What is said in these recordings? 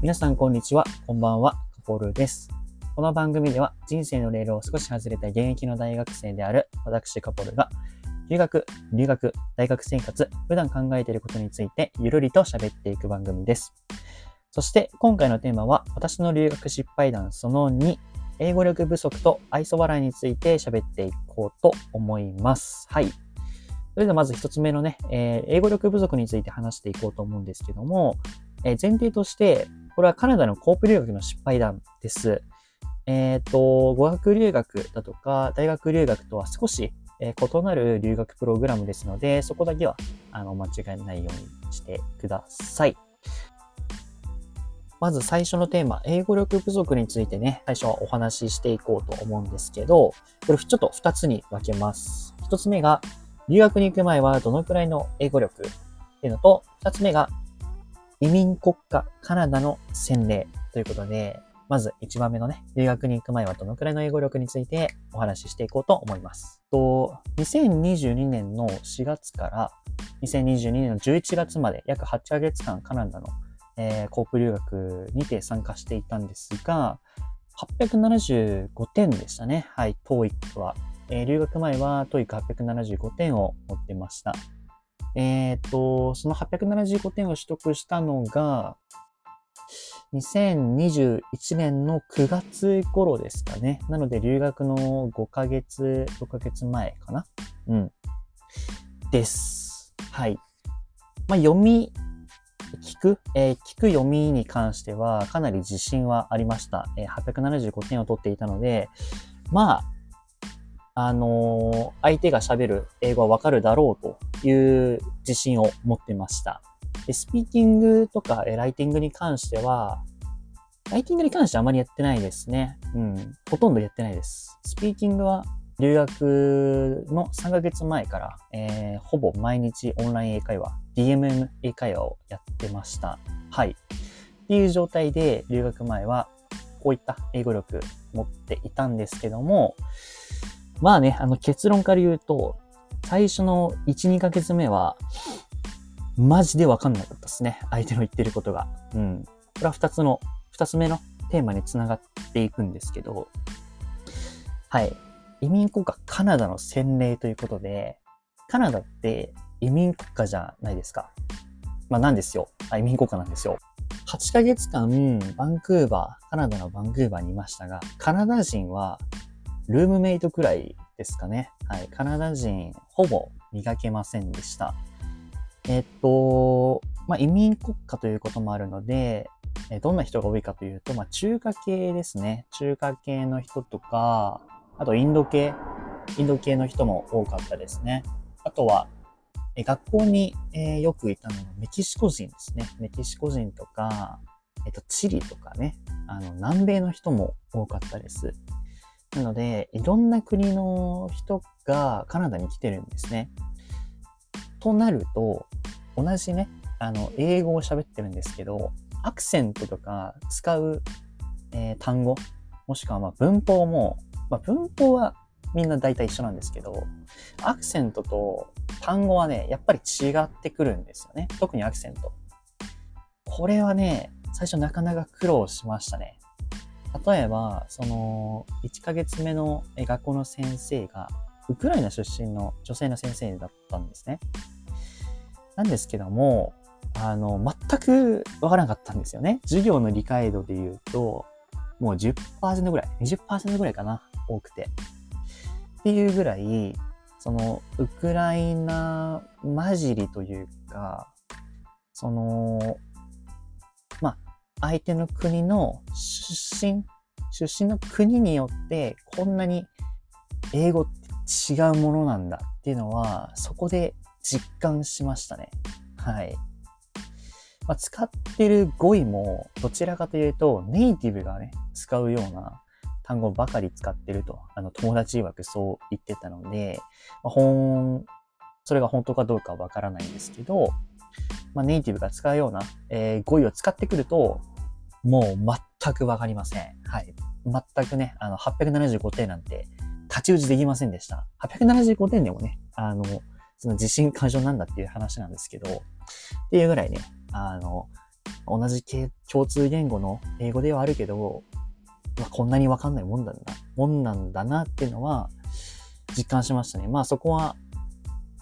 皆さんこんにちは、こんばんは、カポルです。この番組では人生のレールを少し外れた現役の大学生である私カポルが留学、留学、大学生活、普段考えていることについてゆるりと喋っていく番組です。そして今回のテーマは私の留学失敗談その2、英語力不足と愛想笑いについて喋っていこうと思います。はい。それではまず一つ目のね、えー、英語力不足について話していこうと思うんですけども、えー、前提として、これはカナダのコープ留学の失敗談です。えっ、ー、と、語学留学だとか、大学留学とは少し、え異なる留学プログラムですので、そこだけは、あの、間違えないようにしてください。まず最初のテーマ、英語力不足についてね、最初はお話ししていこうと思うんですけど、これちょっと2つに分けます。1つ目が、留学に行く前はどのくらいの英語力っていうのと、2つ目が、移民国家カナダの洗礼ということで、まず1番目のね、留学に行く前はどのくらいの英語力についてお話ししていこうと思います。と2022年の4月から2022年の11月まで約8ヶ月間カナダの、えー、コープ留学にて参加していたんですが、875点でしたね。はい、TOEIC は。えー、留学前は TOEIC875 点を持ってました。えっ、と、その875点を取得したのが、2021年の9月頃ですかね。なので、留学の5ヶ月、6ヶ月前かなうん。です。はい。まあ、読み、聞く、えー、聞く読みに関しては、かなり自信はありました。えー、875点を取っていたので、まあ、あの、相手が喋る英語はわかるだろうという自信を持ってました。でスピーキングとかライティングに関しては、ライティングに関してはあまりやってないですね。うん。ほとんどやってないです。スピーキングは留学の3ヶ月前から、えー、ほぼ毎日オンライン英会話、DMM 英会話をやってました。はい。っていう状態で留学前はこういった英語力持っていたんですけども、まあね、あの結論から言うと、最初の1、2ヶ月目は、マジでわかんなかったですね。相手の言ってることが。うん。これは2つの、2つ目のテーマにつながっていくんですけど、はい。移民国家カナダの洗礼ということで、カナダって移民国家じゃないですか。まあなんですよ。移民国家なんですよ。8ヶ月間、バンクーバー、カナダのバンクーバーにいましたが、カナダ人はルームメイトくらいですかね。はい。カナダ人、ほぼ磨けませんでした。えっと、まあ、移民国家ということもあるので、えどんな人が多いかというと、まあ、中華系ですね。中華系の人とか、あとインド系、インド系の人も多かったですね。あとは、え学校に、え、よくいたのがメキシコ人ですね。メキシコ人とか、えっと、チリとかね、あの、南米の人も多かったです。なので、いろんな国の人がカナダに来てるんですね。となると、同じね、あの、英語を喋ってるんですけど、アクセントとか使う、えー、単語、もしくはま文法も、まあ、文法はみんな大体一緒なんですけど、アクセントと単語はね、やっぱり違ってくるんですよね。特にアクセント。これはね、最初なかなか苦労しましたね。例えば、その、1ヶ月目の学校の先生が、ウクライナ出身の女性の先生だったんですね。なんですけども、あの、全くわからなかったんですよね。授業の理解度で言うと、もう10%ぐらい、20%ぐらいかな、多くて。っていうぐらい、その、ウクライナ混じりというか、その、相手の国の出身、出身の国によってこんなに英語って違うものなんだっていうのはそこで実感しましたね。はい。まあ、使ってる語彙もどちらかというとネイティブがね、使うような単語ばかり使ってると、あの友達曰くそう言ってたので、まあ、本、それが本当かどうかわからないんですけど、まあ、ネイティブが使うような、えー、語彙を使ってくると、もう全くわかりません。はい。全くね、あの、875点なんて、太刀打ちできませんでした。875点でもね、あの、その自信過剰なんだっていう話なんですけど、っていうぐらいね、あの、同じ共通言語の英語ではあるけど、まあ、こんなにわかんないもんだな、もんなんだなっていうのは実感しましたね。まあそこは、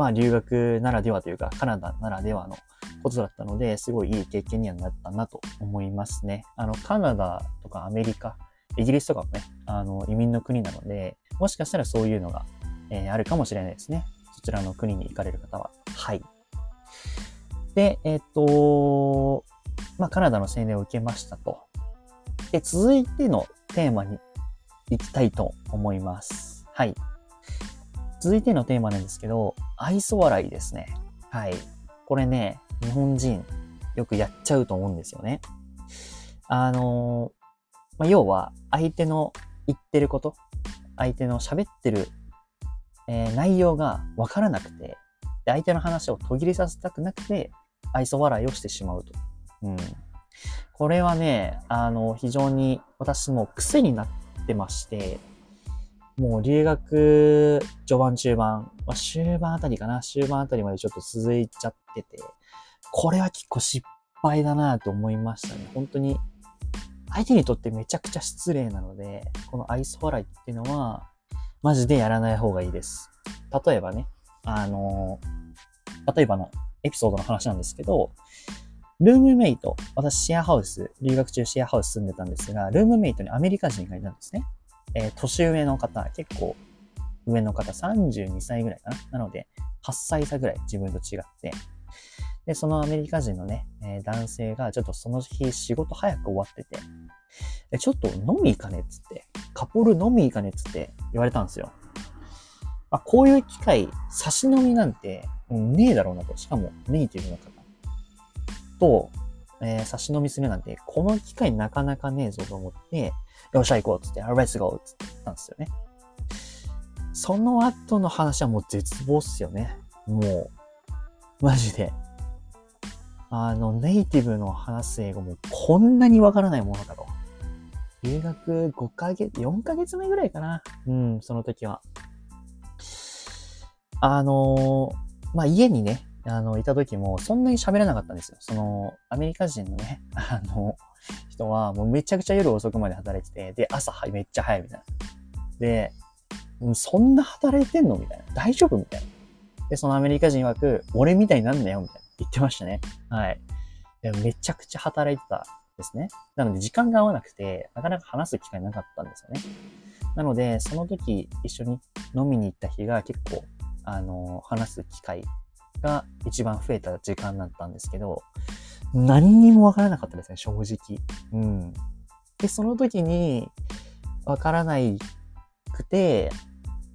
まあ留学ならではというか、カナダならではのことだったので、すごいいい経験にはなったなと思いますね。あの、カナダとかアメリカ、イギリスとかもね、あの、移民の国なので、もしかしたらそういうのが、えー、あるかもしれないですね。そちらの国に行かれる方は。はい。で、えっ、ー、と、まあ、カナダの青年を受けましたと。で、続いてのテーマに行きたいと思います。はい。続いてのテーマなんですけど、愛想笑いですね。はい。これね、日本人よくやっちゃうと思うんですよね。あのまあ、要は相手の言ってること、相手の喋ってる、えー、内容がわからなくて、で相手の話を途切れさせたくなくて、愛想笑いをしてしまうと。うん。これはね、あの、非常に私も癖になってまして、もう留学序盤中盤、まあ、終盤あたりかな、終盤あたりまでちょっと続いちゃってて、これは結構失敗だなと思いましたね。本当に、相手にとってめちゃくちゃ失礼なので、この愛想笑いっていうのは、マジでやらない方がいいです。例えばね、あの例えばのエピソードの話なんですけど、ルームメイト、私シェアハウス、留学中シェアハウス住んでたんですが、ルームメイトにアメリカ人がいたんですね。えー、年上の方、結構上の方、32歳ぐらいかな？なので、8歳差ぐらい自分と違って。で、そのアメリカ人のね、えー、男性がちょっとその日仕事早く終わってて、えちょっと飲み行かねっつって、カポル飲み行かねっつって言われたんですよ。あ、こういう機会、差し飲みなんて、ねえだろうなと。しかもネイティブの方と、えー、差し飲みするなんて、この機会なかなかねえぞと思って、よっしゃ行こうっつって、Let's go! っつったんですよね。その後の話はもう絶望っすよね。もう、マジで。あの、ネイティブの話す英語もこんなにわからないものかと。留学5ヶ月、4ヶ月目ぐらいかな。うん、その時は。あのーまあ家にね、あの、いた時もそんなに喋らなかったんですよ。その、アメリカ人のね、あの、人はもうめちゃくちゃ夜遅くまで働いてて、で、朝めっちゃ早いみたいな。で、そんな働いてんのみたいな。大丈夫みたいな。で、そのアメリカ人曰く、俺みたいになんなよみたいな。言ってましたね。はい。でめちゃくちゃ働いてたですね。なので時間が合わなくて、なかなか話す機会なかったんですよね。なので、その時一緒に飲みに行った日が結構あの、話す機会が一番増えた時間だったんですけど、何にもわからなかったですね、正直。うん。で、その時に、わからないくて、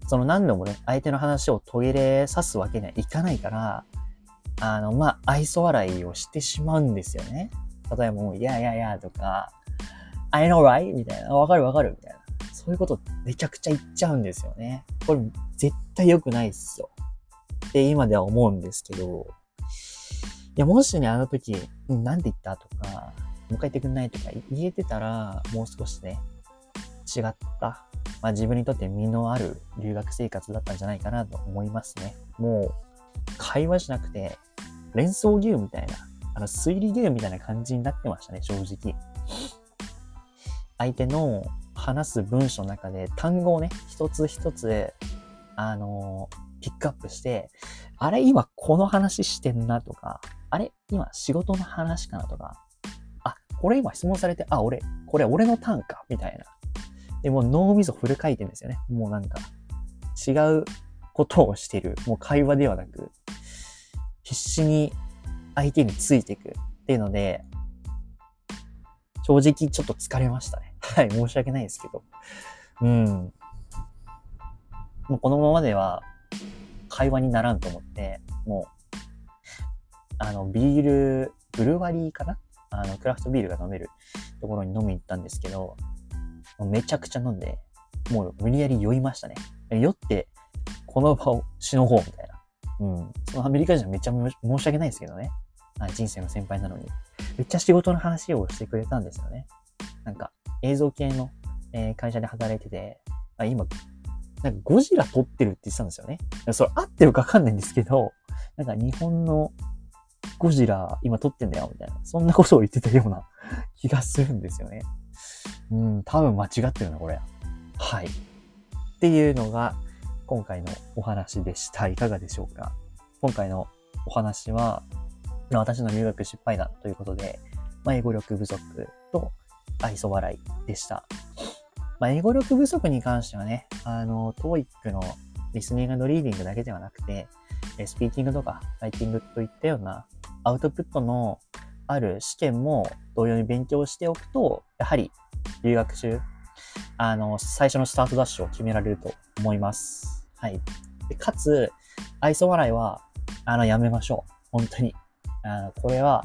その何度もね、相手の話を途切れさすわけにはいかないから、あの、まあ、愛想笑いをしてしまうんですよね。例えばもう、いやいやいやとか、I know right? みたいな。わかるわかるみたいな。そういうことめちゃくちゃ言っちゃうんですよね。これ絶対良くないっすよ。って今では思うんですけど、いや、もしね、あの時、うん、なんて言ったとか、もう一回言ってくんないとか言えてたら、もう少しね、違った、まあ自分にとって身のある留学生活だったんじゃないかなと思いますね。もう、会話しなくて、連想ゲームみたいな、あの、推理ゲームみたいな感じになってましたね、正直。相手の話す文章の中で単語をね、一つ一つあのピックアップして、あれ今この話してんなとか、あれ今仕事の話かなとか、あ、これ今質問されて、あ、俺、これ俺のターンかみたいな。で、も脳みそフル回転ですよね。もうなんか、違うことをしてる。もう会話ではなく、必死に相手についていくっていうので、正直ちょっと疲れましたね。はい、申し訳ないですけど。うん。もうこのままでは会話にならんと思って、もう、あの、ビール、ブルワリーかな？あの、クラフトビールが飲めるところに飲みに行ったんですけど、めちゃくちゃ飲んで、もう無理やり酔いましたね。酔って、この場をしのごうみたいな。うん。そのアメリカ人はめっちゃ申し訳ないですけどね。人生の先輩なのに。めっちゃ仕事の話をしてくれたんですよね。なんか、映像系の、えー、会社で働いてて、あ今、なんかゴジラ撮ってるって言ってたんですよね。それ合ってるかわかんないんですけど、なんか日本のゴジラ今撮ってんだよ、みたいな。そんなことを言ってたような 気がするんですよね。うん、多分間違ってるな、これ。はい。っていうのが、今回のお話でした。いかがでしょうか今回のお話は、私の留学失敗談ということで、まあ、英語力不足と愛想笑いでした。まあ、英語力不足に関してはね、あの、TOEIC のリスニングのリーディングだけではなくて、スピーキングとかライティングといったようなアウトプットのある試験も同様に勉強しておくと、やはり留学中、あの、最初のスタートダッシュを決められると思います。はい。でかつ、愛想笑いは、あの、やめましょう。本当に。あの、これは、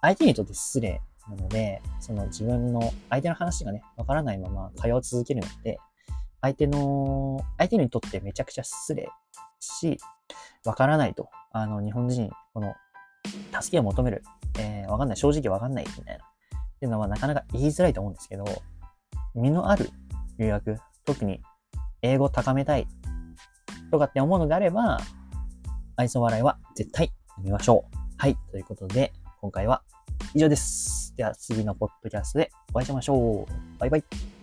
相手にとって失礼なので、その自分の、相手の話がね、わからないまま会話を続けるので、相手の、相手にとってめちゃくちゃ失礼し、わからないと。あの、日本人、この、助けを求める。えー、わかんない。正直わかんない。みたいな。っていうのはなかなか言いづらいと思うんですけど、身のある留学、特に英語を高めたいとかって思うのであれば、愛想笑いは絶対見ましょう。はい。ということで、今回は以上です。では次のポッドキャストでお会いしましょう。バイバイ。